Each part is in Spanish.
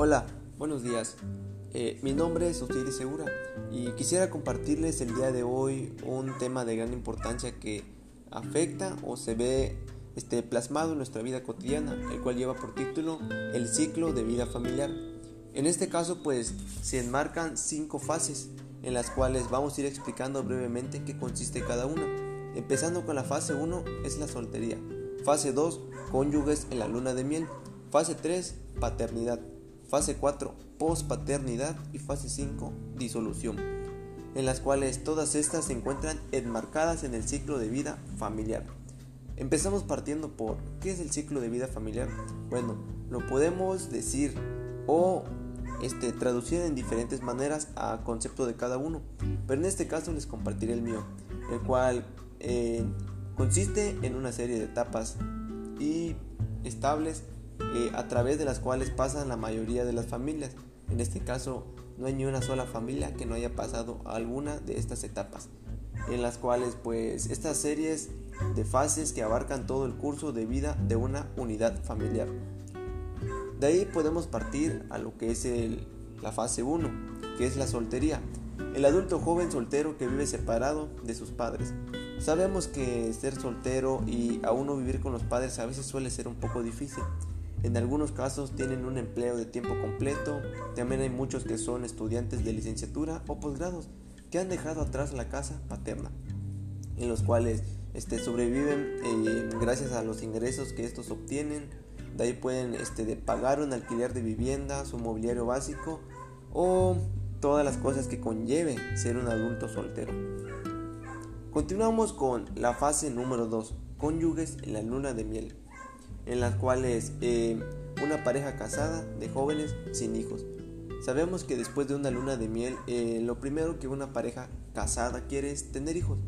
Hola, buenos días. Eh, mi nombre es Osiris Segura y quisiera compartirles el día de hoy un tema de gran importancia que afecta o se ve este, plasmado en nuestra vida cotidiana, el cual lleva por título El ciclo de vida familiar. En este caso, pues se enmarcan cinco fases en las cuales vamos a ir explicando brevemente qué consiste cada una. Empezando con la fase 1 es la soltería. Fase 2, cónyuges en la luna de miel. Fase 3, paternidad. Fase 4, pospaternidad. Y fase 5, disolución. En las cuales todas estas se encuentran enmarcadas en el ciclo de vida familiar. Empezamos partiendo por ¿qué es el ciclo de vida familiar? Bueno, lo podemos decir o este, traducir en diferentes maneras a concepto de cada uno, pero en este caso les compartiré el mío, el cual eh, consiste en una serie de etapas y estables eh, a través de las cuales pasan la mayoría de las familias. En este caso, no hay ni una sola familia que no haya pasado alguna de estas etapas, en las cuales pues estas series de fases que abarcan todo el curso de vida de una unidad familiar. De ahí podemos partir a lo que es la fase 1, que es la soltería. El adulto joven soltero que vive separado de sus padres. Sabemos que ser soltero y aún no vivir con los padres a veces suele ser un poco difícil. En algunos casos tienen un empleo de tiempo completo, también hay muchos que son estudiantes de licenciatura o posgrados que han dejado atrás la casa paterna, en los cuales este, sobreviven eh, gracias a los ingresos que estos obtienen. De ahí pueden este, de pagar un alquiler de vivienda, su mobiliario básico o todas las cosas que conlleve ser un adulto soltero. Continuamos con la fase número 2, cónyuges en la luna de miel, en las cuales eh, una pareja casada de jóvenes sin hijos. Sabemos que después de una luna de miel, eh, lo primero que una pareja casada quiere es tener hijos,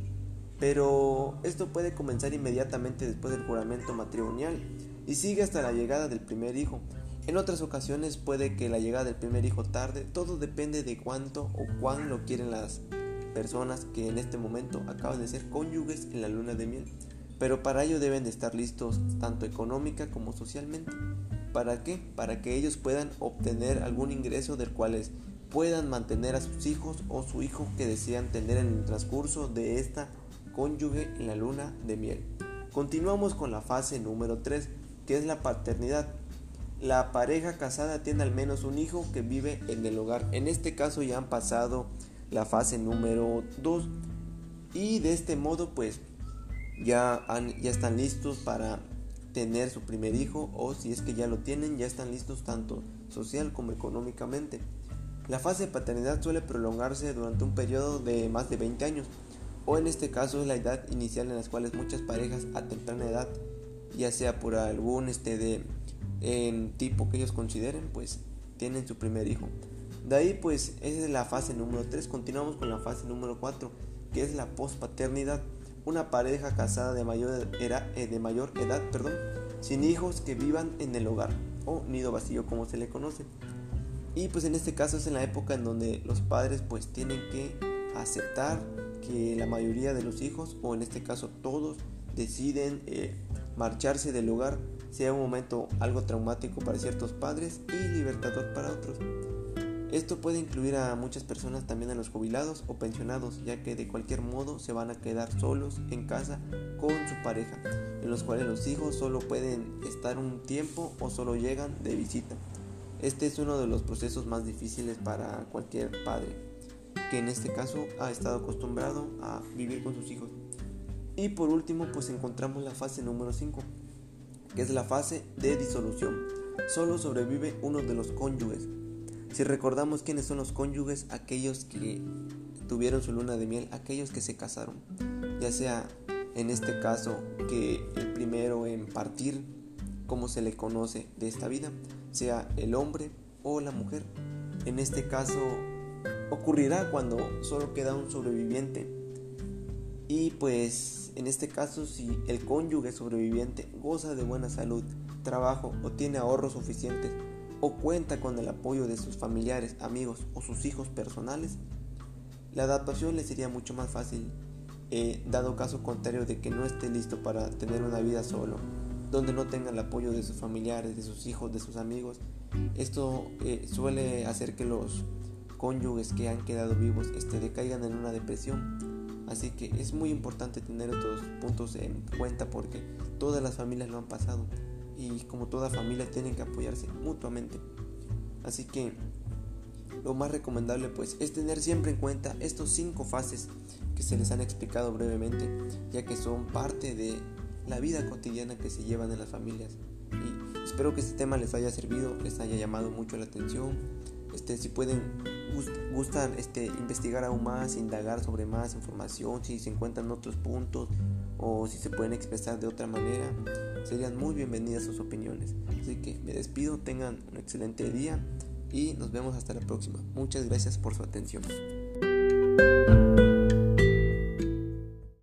pero esto puede comenzar inmediatamente después del juramento matrimonial y sigue hasta la llegada del primer hijo. En otras ocasiones puede que la llegada del primer hijo tarde, todo depende de cuánto o cuán lo quieren las personas que en este momento acaban de ser cónyuges en la luna de miel. Pero para ello deben de estar listos tanto económica como socialmente. ¿Para qué? Para que ellos puedan obtener algún ingreso del cual puedan mantener a sus hijos o su hijo que desean tener en el transcurso de esta cónyuge en la luna de miel. Continuamos con la fase número 3 que es la paternidad. La pareja casada tiene al menos un hijo que vive en el hogar. En este caso ya han pasado la fase número 2 y de este modo pues ya, ya están listos para tener su primer hijo o si es que ya lo tienen ya están listos tanto social como económicamente. La fase de paternidad suele prolongarse durante un periodo de más de 20 años o en este caso es la edad inicial en las cuales muchas parejas a temprana edad ya sea por algún este de tipo que ellos consideren, pues tienen su primer hijo. De ahí pues esa es la fase número 3, continuamos con la fase número 4, que es la pospaternidad. Una pareja casada de mayor, edad, eh, de mayor edad, perdón, sin hijos que vivan en el hogar o nido vacío como se le conoce. Y pues en este caso es en la época en donde los padres pues tienen que aceptar que la mayoría de los hijos o en este caso todos deciden eh, marcharse del lugar sea un momento algo traumático para ciertos padres y libertador para otros. Esto puede incluir a muchas personas también a los jubilados o pensionados, ya que de cualquier modo se van a quedar solos en casa con su pareja, en los cuales los hijos solo pueden estar un tiempo o solo llegan de visita. Este es uno de los procesos más difíciles para cualquier padre, que en este caso ha estado acostumbrado a vivir con sus hijos. Y por último, pues encontramos la fase número 5, que es la fase de disolución. Solo sobrevive uno de los cónyuges. Si recordamos quiénes son los cónyuges, aquellos que tuvieron su luna de miel, aquellos que se casaron, ya sea en este caso que el primero en partir, como se le conoce de esta vida, sea el hombre o la mujer. En este caso ocurrirá cuando solo queda un sobreviviente y pues en este caso si el cónyuge sobreviviente goza de buena salud, trabajo o tiene ahorros suficientes o cuenta con el apoyo de sus familiares, amigos o sus hijos personales, la adaptación le sería mucho más fácil, eh, dado caso contrario de que no esté listo para tener una vida solo, donde no tenga el apoyo de sus familiares, de sus hijos, de sus amigos, Esto eh, suele hacer que los cónyuges que han quedado vivos este, decaigan en una depresión. Así que es muy importante tener estos puntos en cuenta porque todas las familias lo han pasado y como toda familia tienen que apoyarse mutuamente. Así que lo más recomendable pues es tener siempre en cuenta estos cinco fases que se les han explicado brevemente, ya que son parte de la vida cotidiana que se llevan en las familias. Y espero que este tema les haya servido, les haya llamado mucho la atención. Este, si pueden gustan este, investigar aún más, indagar sobre más información, si se encuentran otros puntos o si se pueden expresar de otra manera, serían muy bienvenidas sus opiniones. Así que me despido, tengan un excelente día y nos vemos hasta la próxima. Muchas gracias por su atención.